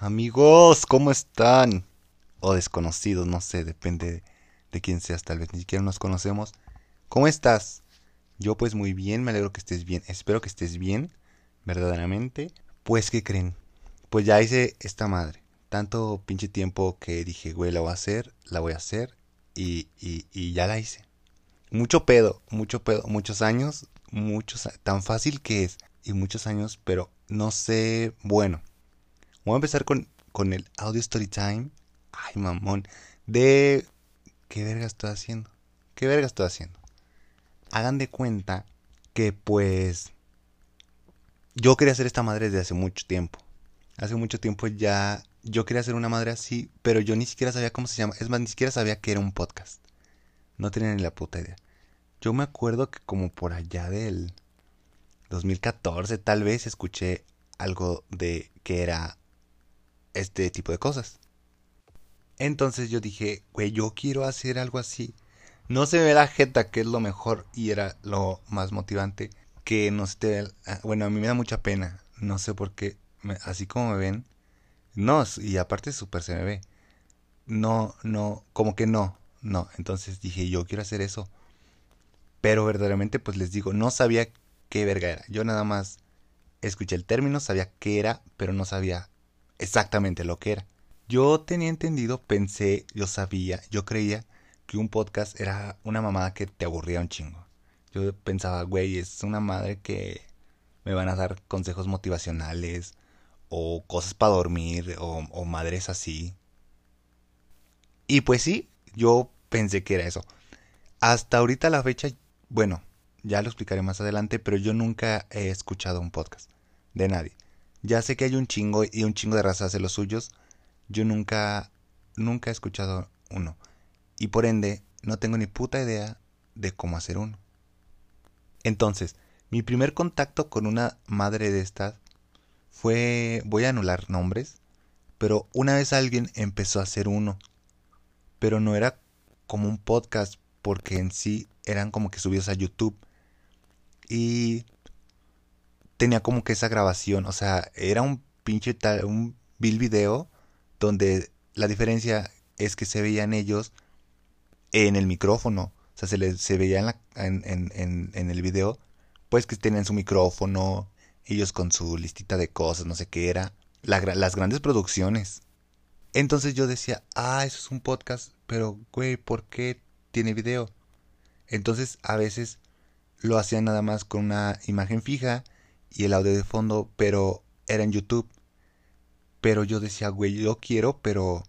Amigos, ¿cómo están? O desconocidos, no sé, depende de quién seas, tal vez ni siquiera nos conocemos. ¿Cómo estás? Yo pues muy bien, me alegro que estés bien. Espero que estés bien, verdaderamente. Pues, ¿qué creen? Pues ya hice esta madre. Tanto pinche tiempo que dije, güey, la voy a hacer, la voy a hacer. Y, y, y ya la hice. Mucho pedo, mucho pedo, muchos años, muchos, tan fácil que es. Y muchos años, pero no sé, bueno. Voy a empezar con, con el audio story time. Ay, mamón. De... ¿Qué verga estoy haciendo? ¿Qué verga estoy haciendo? Hagan de cuenta que pues... Yo quería hacer esta madre desde hace mucho tiempo. Hace mucho tiempo ya yo quería hacer una madre así, pero yo ni siquiera sabía cómo se llama. Es más, ni siquiera sabía que era un podcast. No tenía ni la puta idea. Yo me acuerdo que como por allá del 2014 tal vez escuché algo de que era este tipo de cosas. Entonces yo dije, güey, yo quiero hacer algo así. No se ve la jeta, que es lo mejor y era lo más motivante. Que no esté. Ah, bueno, a mí me da mucha pena. No sé por qué. así como me ven. No, y aparte súper se me ve. No, no, como que no. No. Entonces dije, yo quiero hacer eso. Pero verdaderamente, pues les digo, no sabía qué verga era. Yo nada más escuché el término, sabía qué era, pero no sabía exactamente lo que era. Yo tenía entendido, pensé, yo sabía, yo creía que un podcast era una mamada que te aburría un chingo. Yo pensaba, güey, es una madre que me van a dar consejos motivacionales o cosas para dormir o, madres así. Y pues sí, yo pensé que era eso. Hasta ahorita la fecha, bueno, ya lo explicaré más adelante, pero yo nunca he escuchado un podcast de nadie. Ya sé que hay un chingo y un chingo de razas de los suyos. Yo nunca, nunca he escuchado uno. Y por ende, no tengo ni puta idea de cómo hacer uno. Entonces, mi primer contacto con una madre de estas fue, voy a anular nombres, pero una vez alguien empezó a hacer uno. Pero no era como un podcast, porque en sí eran como que subidos a YouTube. Y tenía como que esa grabación, o sea, era un pinche tal, un bill video donde la diferencia es que se veían ellos en el micrófono, o sea, se, les, se veía en, el video, pues que tenían su micrófono, ellos con su listita de cosas, no sé qué era, las grandes producciones. Entonces yo decía, ah, eso es un podcast, pero güey, ¿por qué tiene video? Entonces a veces lo hacían nada más con una imagen fija y el audio de fondo, pero era en YouTube. Pero yo decía, güey, yo quiero, pero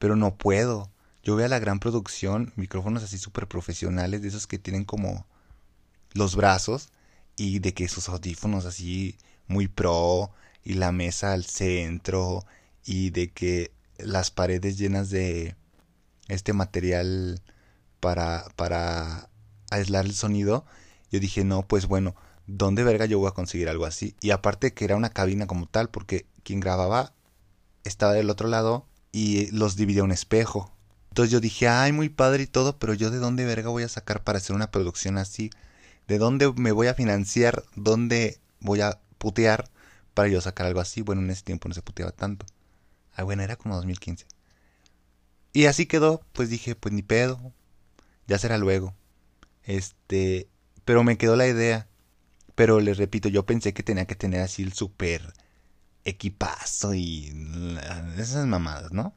pero no puedo. Yo veo a la gran producción, micrófonos así súper profesionales, de esos que tienen como los brazos y de que sus audífonos así muy pro y la mesa al centro y de que las paredes llenas de este material para para aislar el sonido. Yo dije, no, pues bueno, ¿dónde verga yo voy a conseguir algo así? Y aparte que era una cabina como tal, porque quien grababa estaba del otro lado y los dividía un espejo. Entonces yo dije, ay, muy padre y todo, pero yo de dónde verga voy a sacar para hacer una producción así? ¿De dónde me voy a financiar? ¿Dónde voy a putear para yo sacar algo así? Bueno, en ese tiempo no se puteaba tanto. Ah, bueno, era como 2015. Y así quedó, pues dije, pues ni pedo, ya será luego. Este, pero me quedó la idea pero les repito, yo pensé que tenía que tener así el super equipazo y esas mamadas, ¿no?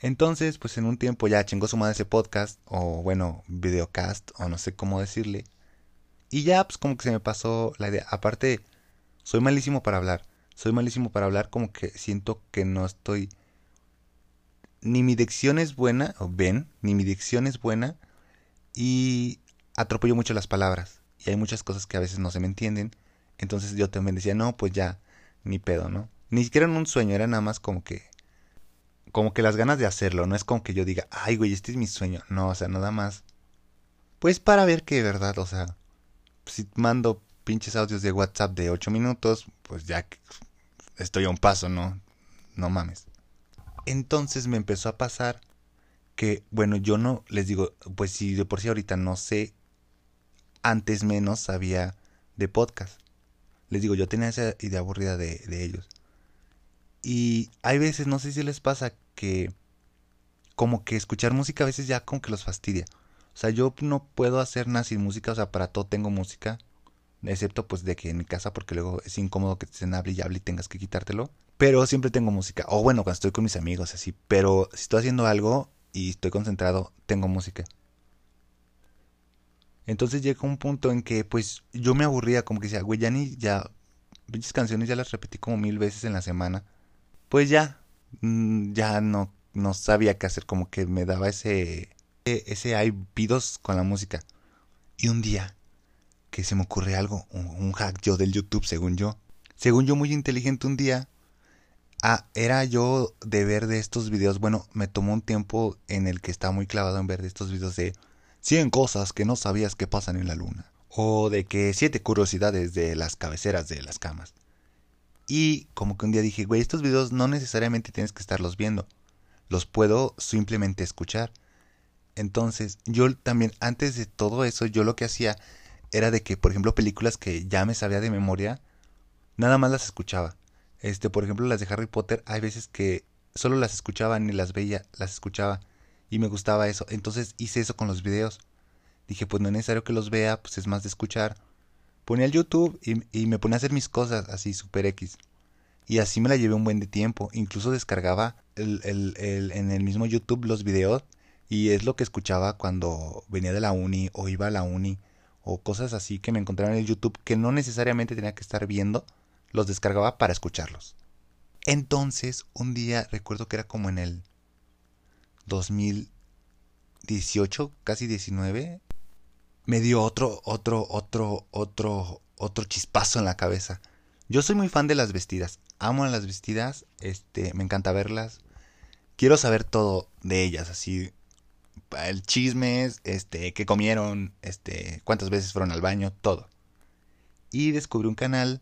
Entonces, pues en un tiempo ya chingó su madre ese podcast, o bueno, videocast, o no sé cómo decirle. Y ya, pues como que se me pasó la idea. Aparte, soy malísimo para hablar. Soy malísimo para hablar, como que siento que no estoy. Ni mi dicción es buena, o ven, ni mi dicción es buena, y atropello mucho las palabras y hay muchas cosas que a veces no se me entienden. Entonces yo también decía, no, pues ya, ni pedo, ¿no? Ni siquiera en un sueño, era nada más como que, como que las ganas de hacerlo, no es como que yo diga, ay, güey, este es mi sueño. No, o sea, nada más. Pues para ver que verdad, o sea, si mando pinches audios de WhatsApp de 8 minutos, pues ya estoy a un paso, ¿no? No mames. Entonces me empezó a pasar que, bueno, yo no les digo, pues si de por sí ahorita no sé antes menos sabía de podcast. Les digo, yo tenía esa idea aburrida de, ellos. Y hay veces, no sé si les pasa que como que escuchar música a veces ya como que los fastidia. O sea, yo no puedo hacer nada sin música, o sea, para todo tengo música. Excepto pues de que en mi casa, porque luego es incómodo que te estén hable y hable y tengas que quitártelo. Pero siempre tengo música. O bueno, cuando estoy con mis amigos, así. Pero si estoy haciendo algo y estoy concentrado, tengo música. Entonces llega un punto en que pues yo me aburría, como que decía, güey, ya ni, ya, muchas canciones ya las repetí como mil veces en la semana. Pues ya, mm, ya no, no sabía qué hacer, como que me daba ese, ese hay pidos con la música. Y un día que se me ocurre algo, un, hack yo del YouTube, según yo. Según yo, muy inteligente un día. Ah, era yo de ver de estos videos. Bueno, me tomó un tiempo en el que estaba muy clavado en ver de estos videos de 100 cosas que no sabías que pasan en la luna. O de que 7 curiosidades de las cabeceras de las camas. Y como que un día dije, güey, estos videos no necesariamente tienes que estarlos viendo. Los puedo simplemente escuchar. Entonces, yo también, antes de todo eso, yo lo que hacía era de que, por ejemplo, películas que ya me sabía de memoria, nada más las escuchaba. Este, por ejemplo, las de Harry Potter, hay veces que solo las escuchaba ni las veía, las escuchaba y me gustaba eso. Entonces hice eso con los videos. Dije, pues no es necesario que los vea, pues es más de escuchar. Ponía el YouTube y, y me ponía a hacer mis cosas así, super X. Y así me la llevé un buen de tiempo. Incluso descargaba el, el, en el mismo YouTube los videos y es lo que escuchaba cuando venía de la uni o iba a la uni o cosas así que me encontraba en el YouTube que no necesariamente tenía que estar viendo, los descargaba para escucharlos. Entonces, un día recuerdo que era como en el 2018, casi 19, me dio otro, otro, otro, otro, otro chispazo en la cabeza. Yo soy muy fan de las vestidas, amo las vestidas, este, me encanta verlas. Quiero saber todo de ellas, así el chisme, este, qué comieron, este, cuántas veces fueron al baño, todo. Y descubrí un canal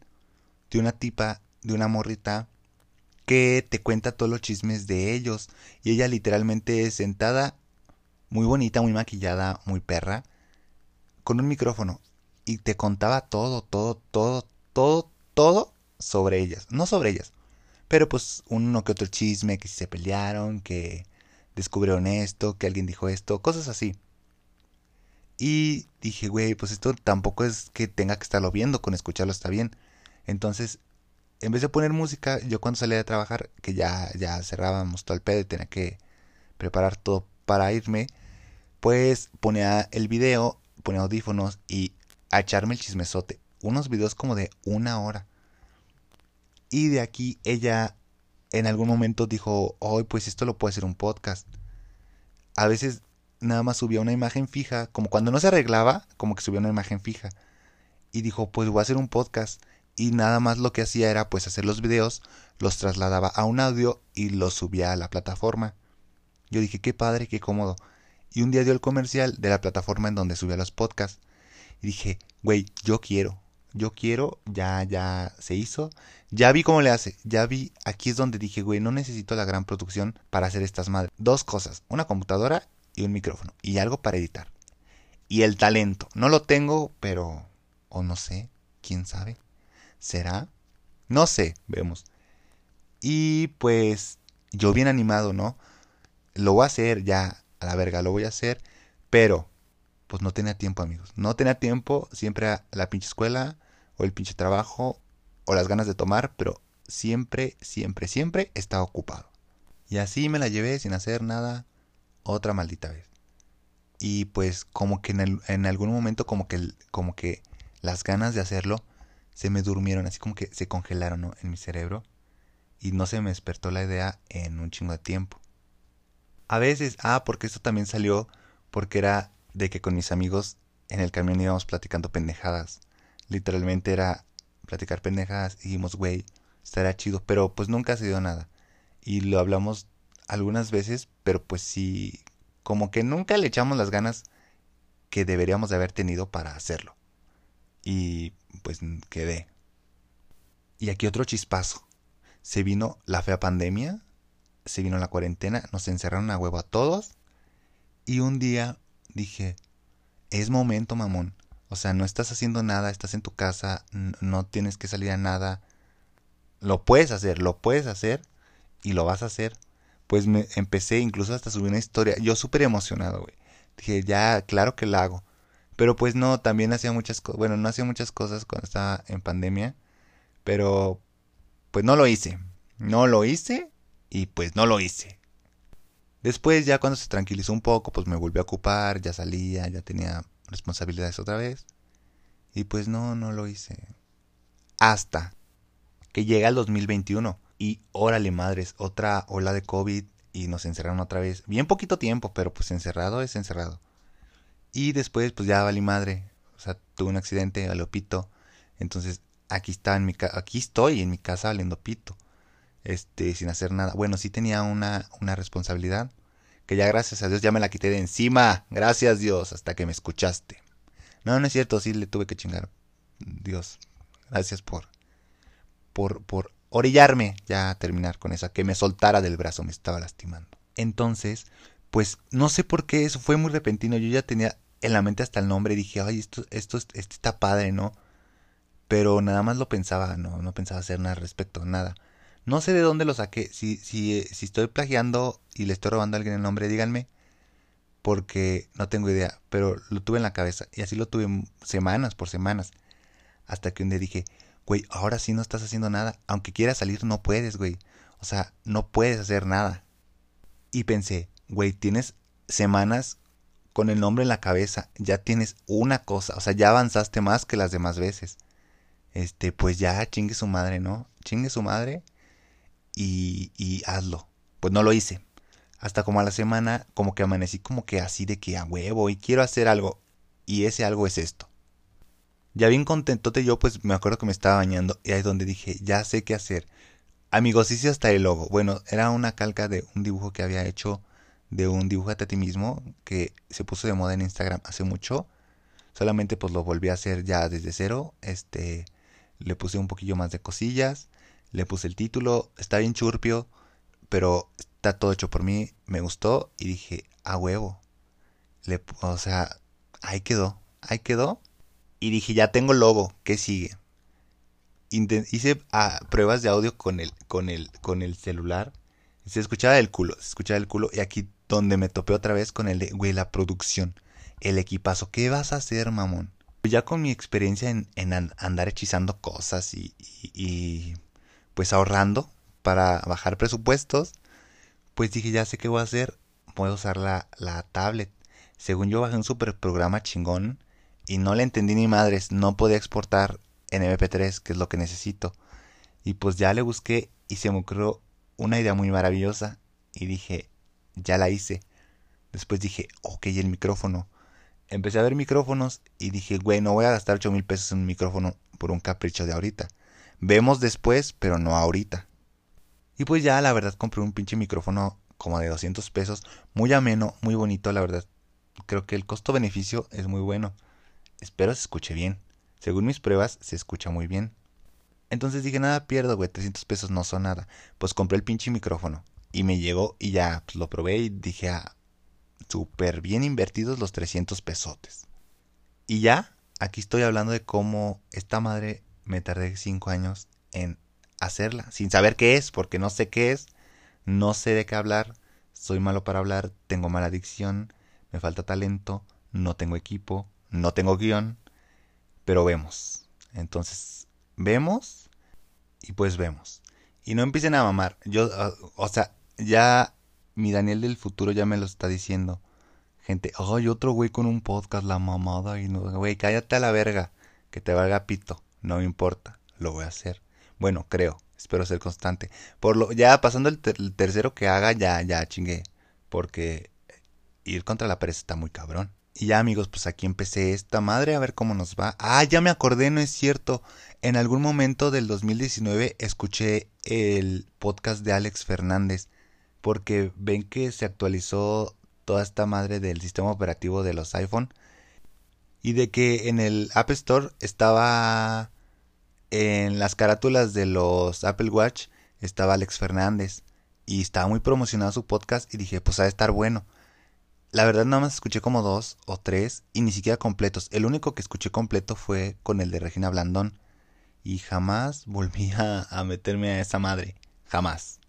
de una tipa, de una morrita, que te cuenta todos los chismes de ellos. Y ella literalmente sentada, muy bonita, muy maquillada, muy perra, con un micrófono. Y te contaba todo, todo, todo, todo, todo sobre ellas. No sobre ellas. Pero pues uno que otro chisme, que se pelearon, que descubrieron esto, que alguien dijo esto, cosas así. Y dije, güey, pues esto tampoco es que tenga que estarlo viendo, con escucharlo está bien. Entonces, en vez de poner música, yo cuando salía de trabajar, que ya, ya cerrábamos todo el pedo y tenía que preparar todo para irme, pues ponía el video, ponía audífonos y a echarme el chismesote. Unos videos como de una hora. Y de aquí ella en algún momento dijo, hoy pues esto lo puede hacer un podcast. A veces nada más subía una imagen fija, como cuando no se arreglaba, como que subía una imagen fija. Y dijo, pues voy a hacer un podcast. Y nada más lo que hacía era pues hacer los videos, los trasladaba a un audio y los subía a la plataforma. Yo dije, qué padre, qué cómodo. Y un día dio el comercial de la plataforma en donde subía los podcasts. Y dije, güey, yo quiero, yo quiero, ya, ya se hizo. Ya vi cómo le hace, ya vi, aquí es donde dije, güey, no necesito la gran producción para hacer estas madres. Dos cosas, una computadora y un micrófono y algo para editar. Y el talento, no lo tengo, pero, o no sé, quién sabe. ¿Será? No sé, vemos. Y pues yo bien animado, ¿no? Lo voy a hacer ya, a la verga, lo voy a hacer, pero pues no tenía tiempo, amigos. No tenía tiempo, siempre a la pinche escuela o el pinche trabajo o las ganas de tomar, pero siempre, siempre, siempre estaba ocupado. Y así me la llevé sin hacer nada otra maldita vez. Y pues como que en, en algún momento como que, como que las ganas de hacerlo se me durmieron, así como que se congelaron en mi cerebro y no se me despertó la idea en un chingo de tiempo. A veces, ah, porque esto también salió porque era de que con mis amigos en el camión íbamos platicando pendejadas. Literalmente era platicar pendejadas dijimos, güey, estaría chido, pero pues nunca se dio nada. Y lo hablamos algunas veces, pero pues sí, como que nunca le echamos las ganas que deberíamos de haber tenido para hacerlo. Y pues quedé. Y aquí otro chispazo. Se vino la fea pandemia, se vino la cuarentena, nos encerraron a huevo a todos. Y un día dije, es momento, mamón. O sea, no estás haciendo nada, estás en tu casa, no tienes que salir a nada. Lo puedes hacer, lo puedes hacer. y lo vas a hacer. Pues me empecé, incluso hasta subí una historia. Yo súper emocionado, güey. Dije, ya, claro que la hago. Pero pues no, también hacía muchas cosas. Bueno, no hacía muchas cosas cuando estaba en pandemia. Pero pues no lo hice. No lo hice y pues no lo hice. Después ya cuando se tranquilizó un poco, pues me volví a ocupar, ya salía, ya tenía responsabilidades otra vez. Y pues no, no lo hice. Hasta que llega el 2021 y órale madres, otra ola de COVID y nos encerraron otra vez. Bien poquito tiempo, pero pues encerrado es encerrado. Y después pues ya valí madre. O sea, tuve un accidente, a pito. Entonces aquí está en mi aquí estoy en mi casa valiendo pito. Este, sin hacer nada. Bueno, sí tenía una, una responsabilidad. Que ya gracias a Dios ya me la quité de encima. Gracias Dios, hasta que me escuchaste. No, no es cierto, sí le tuve que chingar. Dios, gracias por, por, por orillarme ya a terminar con eso, que me soltara del brazo, me estaba lastimando. Entonces, pues no sé por qué eso fue muy repentino. Yo ya tenía en la mente hasta el nombre dije, ay, esto, esto, esto está padre, ¿no? Pero nada más lo pensaba, no, no pensaba hacer nada al respecto, nada. No sé de dónde lo saqué. Si, si, si estoy plagiando y le estoy robando a alguien el nombre, díganme. Porque no tengo idea. Pero lo tuve en la cabeza. Y así lo tuve semanas por semanas. Hasta que un día dije, güey, ahora sí no estás haciendo nada. Aunque quieras salir, no puedes, güey. O sea, no puedes hacer nada. Y pensé, güey, tienes semanas con el nombre en la cabeza. Ya tienes una cosa. O sea, ya avanzaste más que las demás veces. Este, pues ya chingue su madre, ¿no? Chingue su madre y, y hazlo. Pues no lo hice. Hasta como a la semana, como que amanecí como que así de que a huevo y quiero hacer algo. Y ese algo es esto. Ya bien contentote yo, pues me acuerdo que me estaba bañando y ahí es donde dije, ya sé qué hacer. Amigos, hice hasta el logo. Bueno, era una calca de un dibujo que había hecho de un dibujo a ti mismo que se puso de moda en Instagram hace mucho. Solamente pues lo volví a hacer ya desde cero. Este, le puse un poquillo más de cosillas, le puse el título, está bien churpio, pero está todo hecho por mí, me gustó y dije, a huevo. Le, o sea, ahí quedó, ahí quedó y dije, ya tengo logo, ¿qué sigue? hice ah, pruebas de audio con el, con el, con el celular. Se escuchaba el culo, se escuchaba el culo. Y aquí donde me topé otra vez con el de, güey, la producción. El equipazo. ¿Qué vas a hacer, mamón? Ya con mi experiencia en, andar hechizando cosas y, y, pues ahorrando para bajar presupuestos, pues dije, ya sé qué voy a hacer. Voy a usar la, la tablet. Según yo bajé un super programa chingón y no le entendí ni madres, no podía exportar en MP3, que es lo que necesito. Y pues ya le busqué y se me ocurrió una idea muy maravillosa y dije, ya la hice. Después dije, ok, el micrófono. Empecé a ver micrófonos y dije, güey, no voy a gastar 8 mil pesos en un micrófono por un capricho de ahorita. Vemos después, pero no ahorita. Y pues ya, la verdad, compré un pinche micrófono como de 200 pesos, muy ameno, muy bonito, la verdad. Creo que el costo-beneficio es muy bueno. Espero se escuche bien. Según mis pruebas, se escucha muy bien. Entonces dije, nada pierdo, güey, 300 pesos no son nada. Pues compré el pinche micrófono. Y me llegó y ya pues, lo probé y dije, ah, súper bien invertidos los 300 pesotes. Y ya, aquí estoy hablando de cómo esta madre me tardé 5 años en hacerla, sin saber qué es, porque no sé qué es, no sé de qué hablar, soy malo para hablar, tengo mala adicción, me falta talento, no tengo equipo, no tengo guion, pero vemos. Entonces, vemos y pues vemos. Y no empiecen a mamar. Yo, o sea, ya mi Daniel del futuro ya me lo está diciendo. Gente, ay, otro güey con un podcast, la mamada. Y no, güey, cállate a la verga. Que te valga pito. No me importa. Lo voy a hacer. Bueno, creo. Espero ser constante. Por lo, ya pasando el, el tercero que haga, ya, ya chingué. Porque ir contra la pared está muy cabrón. Y ya amigos, pues aquí empecé esta madre a ver cómo nos va. Ah, ya me acordé, no es cierto. En algún momento del 2019 escuché el podcast de Alex Fernández. Porque ven que se actualizó toda esta madre del sistema operativo de los iPhone. Y de que en el App Store estaba en las carátulas de los Apple Watch estaba Alex Fernández. Y estaba muy promocionado su podcast y dije, pues ha de estar bueno. La verdad nada más escuché como dos o tres y ni siquiera completos. El único que escuché completo fue con el de Regina Blandón. Y jamás volví a, meterme a esa madre. Jamás.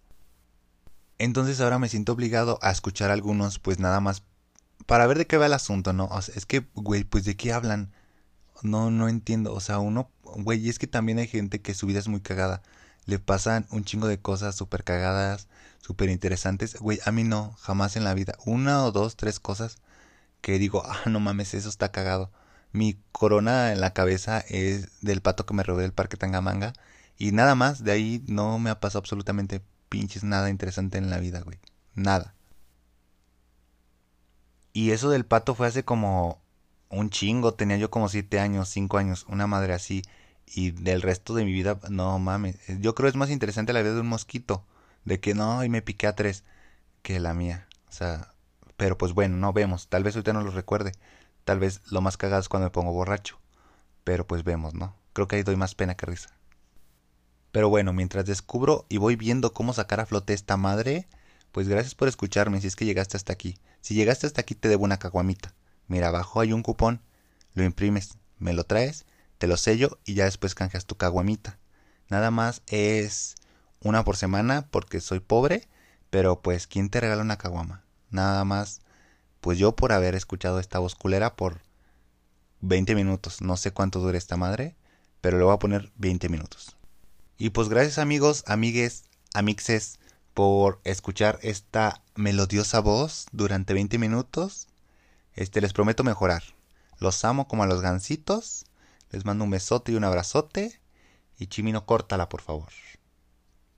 Entonces ahora me siento obligado a escuchar algunos, pues nada más para ver de qué va el asunto, ¿no? O sea, es que, güey, pues de qué hablan. No, no entiendo. O sea, uno, güey, es que también hay gente que su vida es muy cagada. Le pasan un chingo de cosas súper cagadas, súper interesantes. Güey, a mí no, jamás en la vida. Una o dos, tres cosas que digo, ah, no mames, eso está cagado. Mi corona en la cabeza es del pato que me robé del parque Tangamanga. Y nada más, de ahí no me ha pasado absolutamente pinches nada interesante en la vida, güey. Nada. Y eso del pato fue hace como un chingo. Tenía yo como siete años, cinco años, una madre así. Y del resto de mi vida, no mames. Yo creo es más interesante la vida de un mosquito. De que no, y me piqué a tres. Que la mía. O sea, pero pues bueno, no vemos. Tal vez ahorita no lo recuerde. Tal vez lo más cagado es cuando me pongo borracho. Pero pues vemos, ¿no? Creo que ahí doy más pena que risa. Pero bueno, mientras descubro y voy viendo cómo sacar a flote esta madre, pues gracias por escucharme si es que llegaste hasta aquí. Si llegaste hasta aquí te debo una caguamita. Mira, abajo hay un cupón, lo imprimes, me lo traes, te lo sello y ya después canjeas tu caguamita. Nada más es una por semana porque soy pobre, pero pues ¿quién te regala una caguama? Nada más, pues yo por haber escuchado esta voz culera por 20 minutos. No sé cuánto dure esta madre, pero le voy a poner 20 minutos. Y pues gracias amigos, amigues, amixes por escuchar esta melodiosa voz durante 20 minutos. Este les prometo mejorar. Los amo como a los gansitos. Les mando un besote y un abrazote. Y Chimino, córtala, por favor.